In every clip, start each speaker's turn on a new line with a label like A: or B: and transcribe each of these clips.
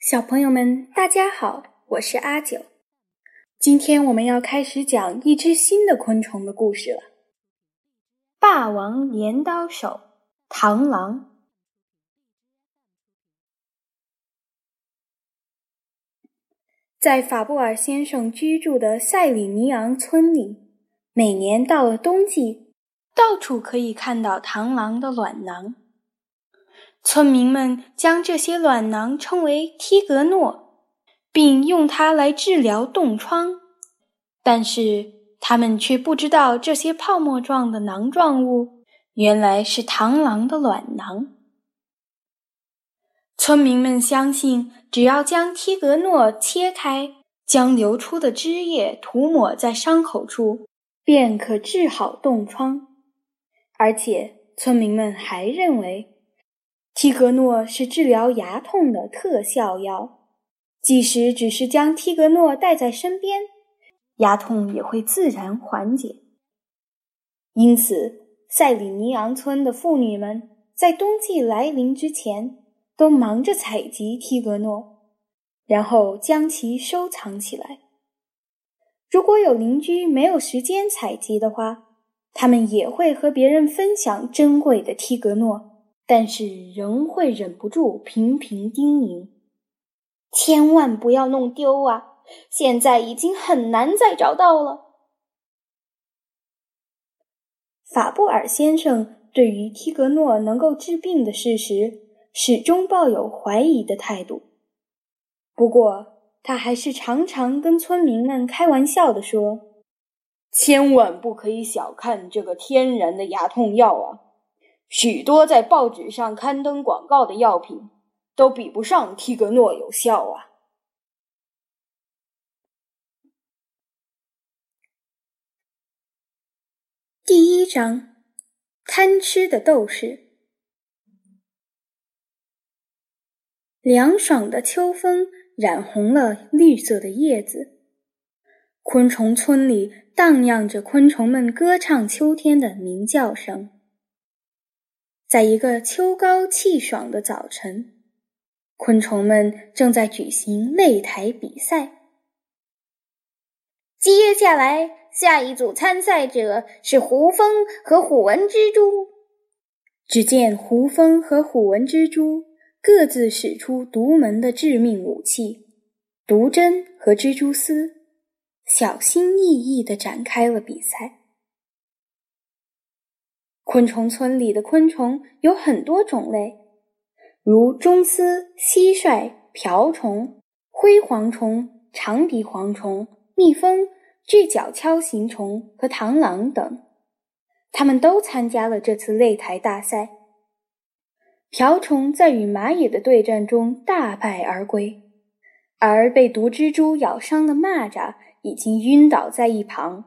A: 小朋友们，大家好，我是阿九。今天我们要开始讲一只新的昆虫的故事了。霸王镰刀手螳螂，在法布尔先生居住的塞里尼昂村里，每年到了冬季，到处可以看到螳螂的卵囊。村民们将这些卵囊称为梯格诺，并用它来治疗冻疮。但是他们却不知道，这些泡沫状的囊状物原来是螳螂的卵囊。村民们相信，只要将梯格诺切开，将流出的汁液涂抹在伤口处，便可治好冻疮。而且，村民们还认为。梯格诺是治疗牙痛的特效药，即使只是将梯格诺带在身边，牙痛也会自然缓解。因此，塞里尼昂村的妇女们在冬季来临之前，都忙着采集梯格诺，然后将其收藏起来。如果有邻居没有时间采集的话，他们也会和别人分享珍贵的梯格诺。但是仍会忍不住频频叮咛：“千万不要弄丢啊！现在已经很难再找到了。”法布尔先生对于梯格诺能够治病的事实始终抱有怀疑的态度。不过，他还是常常跟村民们开玩笑地说：“千万不可以小看这个天然的牙痛药啊！”许多在报纸上刊登广告的药品，都比不上梯格诺有效啊！第一章：贪吃的斗士。凉爽的秋风染红了绿色的叶子，昆虫村里荡漾着昆虫们歌唱秋天的鸣叫声。在一个秋高气爽的早晨，昆虫们正在举行擂台比赛。接下来，下一组参赛者是胡蜂和虎纹蜘蛛。只见胡蜂和虎纹蜘蛛各自使出独门的致命武器——毒针和蜘蛛丝，小心翼翼地展开了比赛。昆虫村里的昆虫有很多种类，如螽斯、蟋蟀、瓢虫、灰蝗虫、长鼻蝗虫、蜜蜂、巨角锹形虫和螳螂等。他们都参加了这次擂台大赛。瓢虫在与蚂蚁的对战中大败而归，而被毒蜘蛛咬伤的蚂蚱已经晕倒在一旁。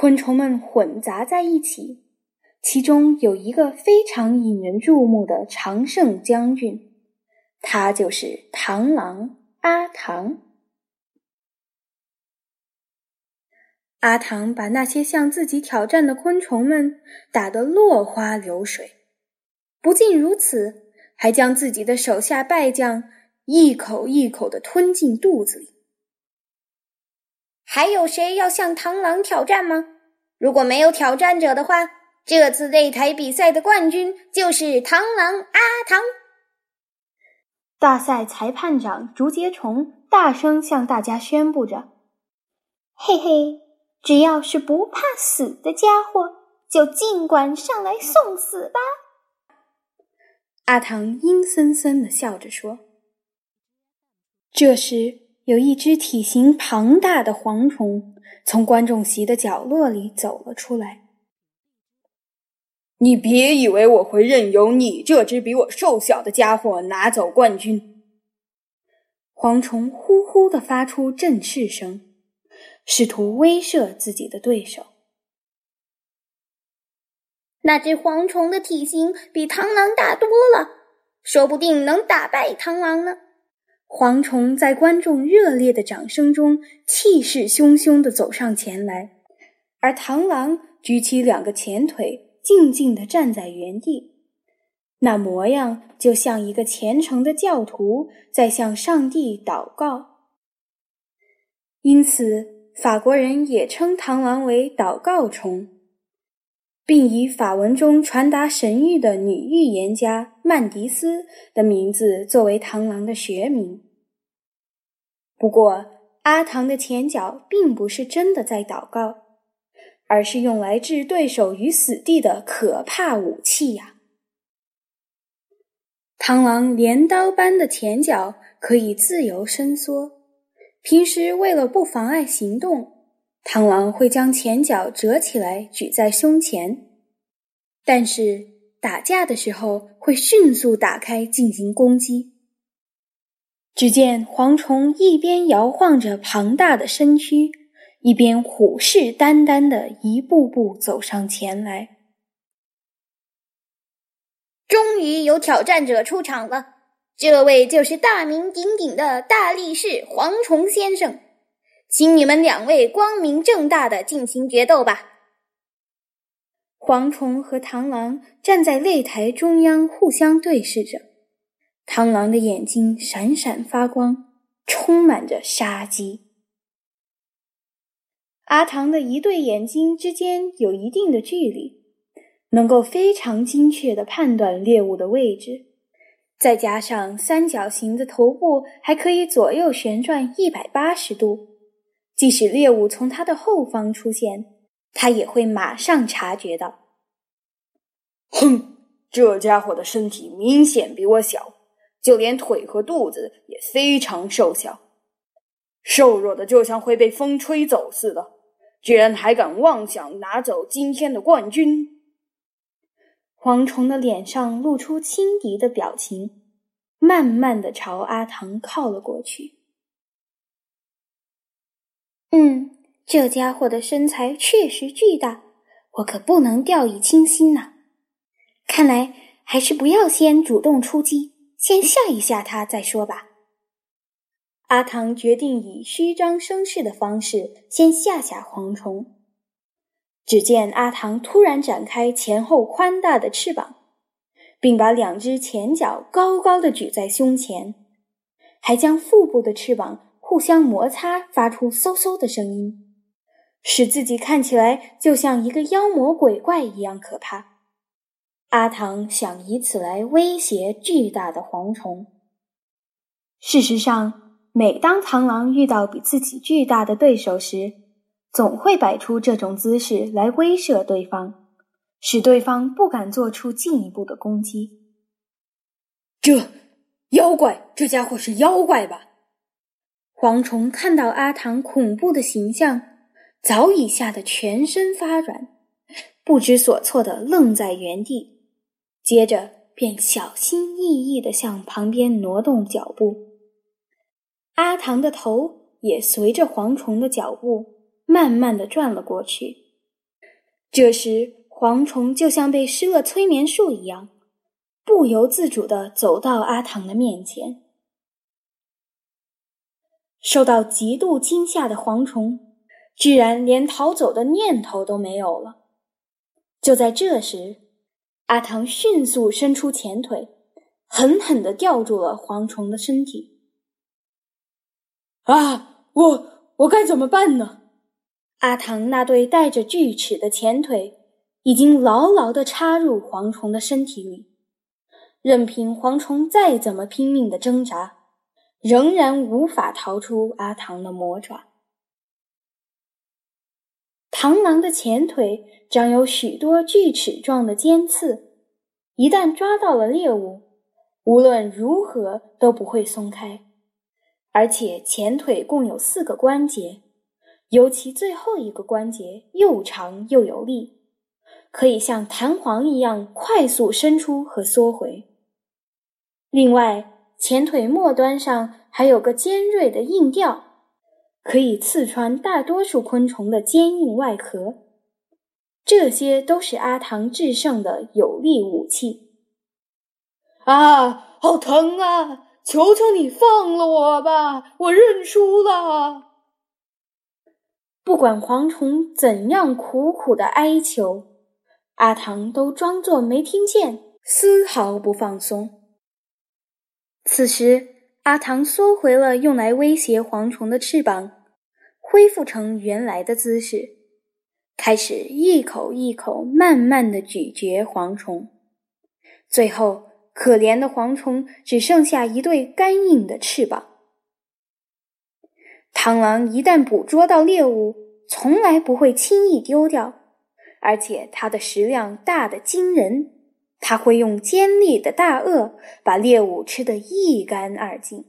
A: 昆虫们混杂在一起，其中有一个非常引人注目的常胜将军，他就是螳螂阿唐。阿唐把那些向自己挑战的昆虫们打得落花流水，不仅如此，还将自己的手下败将一口一口的吞进肚子里。还有谁要向螳螂挑战吗？如果没有挑战者的话，这次擂台比赛的冠军就是螳螂阿唐。大赛裁判长竹节虫大声向大家宣布着：“嘿嘿，只要是不怕死的家伙，就尽管上来送死吧。”阿唐阴森森的笑着说。这时。有一只体型庞大的蝗虫从观众席的角落里走了出来。你别以为我会任由你这只比我瘦小的家伙拿走冠军！蝗虫呼呼地发出震翅声，试图威慑自己的对手。那只蝗虫的体型比螳螂大多了，说不定能打败螳螂呢。蝗虫在观众热烈的掌声中气势汹汹地走上前来，而螳螂举起两个前腿，静静地站在原地。那模样就像一个虔诚的教徒在向上帝祷告。因此，法国人也称螳螂为“祷告虫”，并以法文中传达神谕的女预言家曼迪斯的名字作为螳螂的学名。不过，阿唐的前脚并不是真的在祷告，而是用来置对手于死地的可怕武器呀！螳螂镰刀般的前脚可以自由伸缩，平时为了不妨碍行动，螳螂会将前脚折起来举在胸前，但是打架的时候会迅速打开进行攻击。只见蝗虫一边摇晃着庞大的身躯，一边虎视眈眈的一步步走上前来。
B: 终于有挑战者出场了，这位就是大名鼎鼎的大力士蝗虫先生，请你们两位光明正大的进行决斗吧。
A: 蝗虫和螳螂站在擂台中央，互相对视着。螳螂的眼睛闪闪发光，充满着杀机。阿唐的一对眼睛之间有一定的距离，能够非常精确的判断猎物的位置。再加上三角形的头部还可以左右旋转一百八十度，即使猎物从他的后方出现，他也会马上察觉到。
C: 哼，这家伙的身体明显比我小。就连腿和肚子也非常瘦小，瘦弱的就像会被风吹走似的，居然还敢妄想拿走今天的冠军！
A: 蝗虫的脸上露出轻敌的表情，慢慢的朝阿唐靠了过去。嗯，这家伙的身材确实巨大，我可不能掉以轻心呐。看来还是不要先主动出击。先吓一吓他再说吧。阿唐决定以虚张声势的方式先吓吓蝗虫。只见阿唐突然展开前后宽大的翅膀，并把两只前脚高高的举在胸前，还将腹部的翅膀互相摩擦，发出嗖嗖的声音，使自己看起来就像一个妖魔鬼怪一样可怕。阿唐想以此来威胁巨大的蝗虫。事实上，每当螳螂遇到比自己巨大的对手时，总会摆出这种姿势来威慑对方，使对方不敢做出进一步的攻击。
C: 这妖怪，这家伙是妖怪吧？
A: 蝗虫看到阿唐恐怖的形象，早已吓得全身发软，不知所措的愣在原地。接着便小心翼翼地向旁边挪动脚步，阿唐的头也随着蝗虫的脚步慢慢地转了过去。这时，蝗虫就像被施了催眠术一样，不由自主地走到阿唐的面前。受到极度惊吓的蝗虫，居然连逃走的念头都没有了。就在这时，阿唐迅速伸出前腿，狠狠地吊住了蝗虫的身体。
C: 啊，我我该怎么办呢？
A: 阿唐那对带着锯齿的前腿已经牢牢地插入蝗虫的身体里，任凭蝗虫再怎么拼命的挣扎，仍然无法逃出阿唐的魔爪。螳螂的前腿长有许多锯齿状的尖刺，一旦抓到了猎物，无论如何都不会松开。而且前腿共有四个关节，尤其最后一个关节又长又有力，可以像弹簧一样快速伸出和缩回。另外，前腿末端上还有个尖锐的硬吊。可以刺穿大多数昆虫的坚硬外壳，这些都是阿唐制胜的有力武器。
C: 啊，好疼啊！求求你放了我吧，我认输了。
A: 不管蝗虫怎样苦苦的哀求，阿唐都装作没听见，丝毫不放松。此时，阿唐缩回了用来威胁蝗虫的翅膀，恢复成原来的姿势，开始一口一口慢慢的咀嚼蝗虫。最后，可怜的蝗虫只剩下一对干硬的翅膀。螳螂一旦捕捉到猎物，从来不会轻易丢掉，而且它的食量大得惊人。他会用尖利的大颚把猎物吃得一干二净。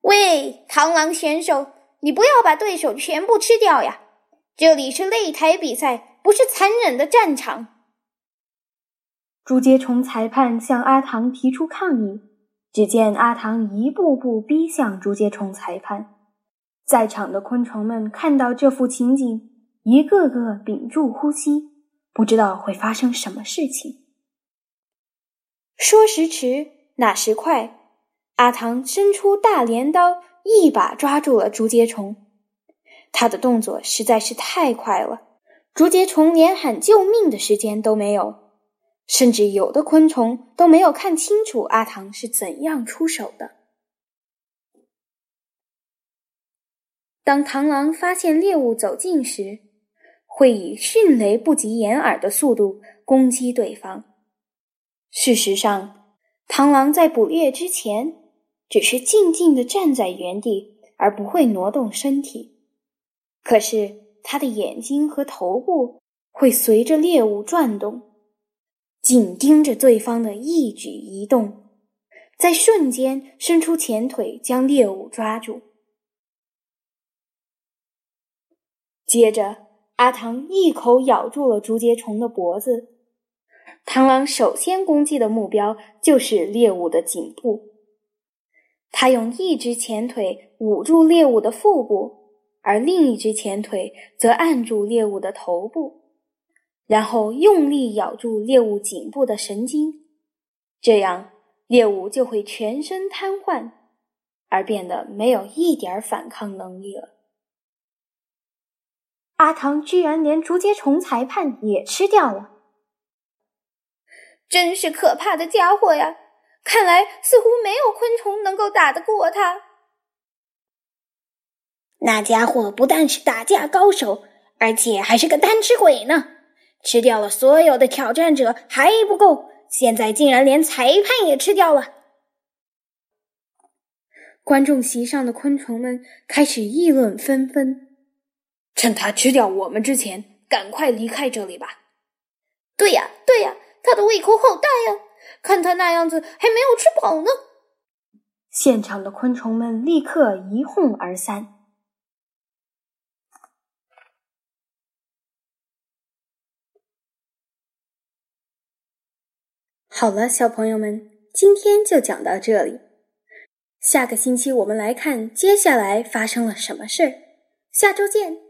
B: 喂，螳螂选手，你不要把对手全部吃掉呀！这里是擂台比赛，不是残忍的战场。
A: 竹节虫裁判向阿唐提出抗议。只见阿唐一步步逼向竹节虫裁判，在场的昆虫们看到这幅情景，一个个屏住呼吸，不知道会发生什么事情。说时迟，那时快，阿唐伸出大镰刀，一把抓住了竹节虫。他的动作实在是太快了，竹节虫连喊救命的时间都没有。甚至有的昆虫都没有看清楚阿唐是怎样出手的。当螳螂发现猎物走近时，会以迅雷不及掩耳的速度攻击对方。事实上，螳螂在捕猎之前只是静静的站在原地，而不会挪动身体。可是，它的眼睛和头部会随着猎物转动。紧盯着对方的一举一动，在瞬间伸出前腿将猎物抓住。接着，阿唐一口咬住了竹节虫的脖子。螳螂首先攻击的目标就是猎物的颈部，他用一只前腿捂住猎物的腹部，而另一只前腿则按住猎物的头部。然后用力咬住猎物颈部的神经，这样猎物就会全身瘫痪，而变得没有一点反抗能力了。阿唐居然连竹节虫裁判也吃掉了，
B: 真是可怕的家伙呀！看来似乎没有昆虫能够打得过他。那家伙不但是打架高手，而且还是个贪吃鬼呢。吃掉了所有的挑战者还不够，现在竟然连裁判也吃掉了。
A: 观众席上的昆虫们开始议论纷纷，
C: 趁他吃掉我们之前，赶快离开这里吧。
B: 对呀，对呀，他的胃口好大呀，看他那样子还没有吃饱呢。
A: 现场的昆虫们立刻一哄而散。好了，小朋友们，今天就讲到这里。下个星期我们来看接下来发生了什么事儿。下周见。